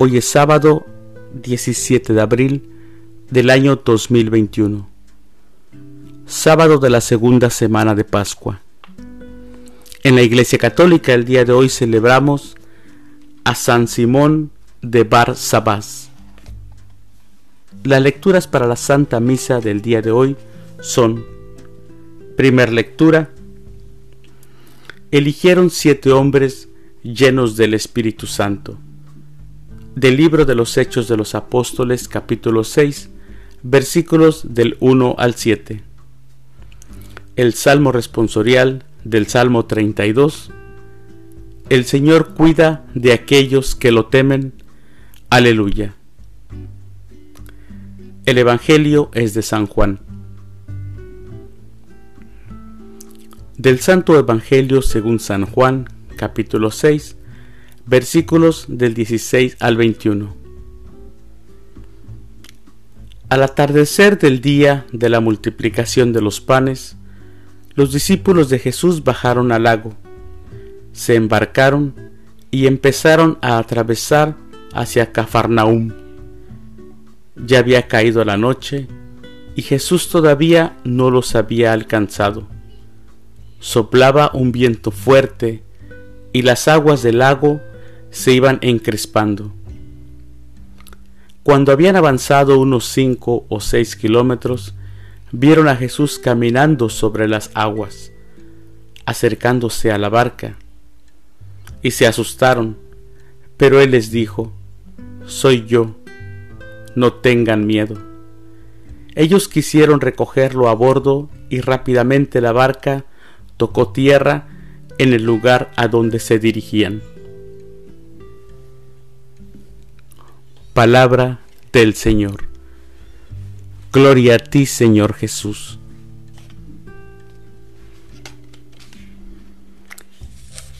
Hoy es sábado 17 de abril del año 2021, sábado de la segunda semana de Pascua. En la Iglesia Católica el día de hoy celebramos a San Simón de Bar Sabás. Las lecturas para la Santa Misa del día de hoy son, primer lectura, eligieron siete hombres llenos del Espíritu Santo del libro de los Hechos de los Apóstoles capítulo 6 versículos del 1 al 7. El Salmo responsorial del Salmo 32. El Señor cuida de aquellos que lo temen. Aleluya. El Evangelio es de San Juan. Del Santo Evangelio según San Juan, capítulo 6, versículos del 16 al 21. Al atardecer del día de la multiplicación de los panes, los discípulos de Jesús bajaron al lago, se embarcaron y empezaron a atravesar hacia Cafarnaúm. Ya había caído la noche y Jesús todavía no los había alcanzado. Soplaba un viento fuerte y las aguas del lago se iban encrespando. Cuando habían avanzado unos cinco o seis kilómetros, vieron a Jesús caminando sobre las aguas, acercándose a la barca, y se asustaron, pero él les dijo, Soy yo, no tengan miedo. Ellos quisieron recogerlo a bordo y rápidamente la barca tocó tierra en el lugar a donde se dirigían. Palabra del Señor. Gloria a ti, Señor Jesús.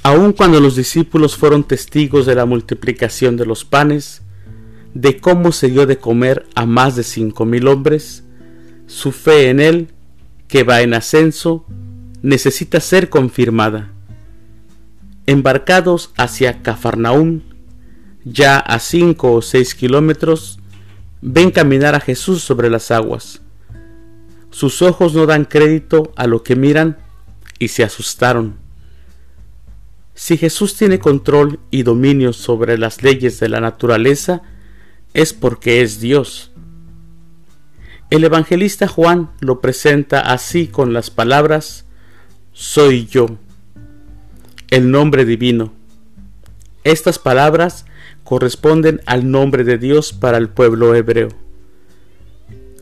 Aun cuando los discípulos fueron testigos de la multiplicación de los panes, de cómo se dio de comer a más de cinco mil hombres, su fe en Él, que va en ascenso, necesita ser confirmada. Embarcados hacia Cafarnaúm, ya a cinco o seis kilómetros, ven caminar a Jesús sobre las aguas. Sus ojos no dan crédito a lo que miran y se asustaron. Si Jesús tiene control y dominio sobre las leyes de la naturaleza, es porque es Dios. El evangelista Juan lo presenta así con las palabras, Soy yo, el nombre divino. Estas palabras corresponden al nombre de Dios para el pueblo hebreo.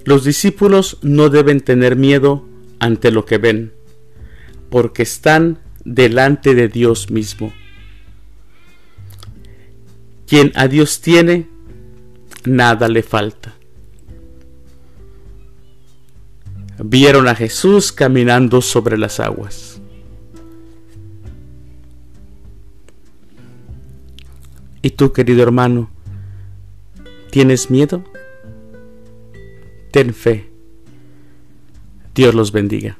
Los discípulos no deben tener miedo ante lo que ven, porque están delante de Dios mismo. Quien a Dios tiene, nada le falta. Vieron a Jesús caminando sobre las aguas. ¿Y tú, querido hermano, tienes miedo? Ten fe. Dios los bendiga.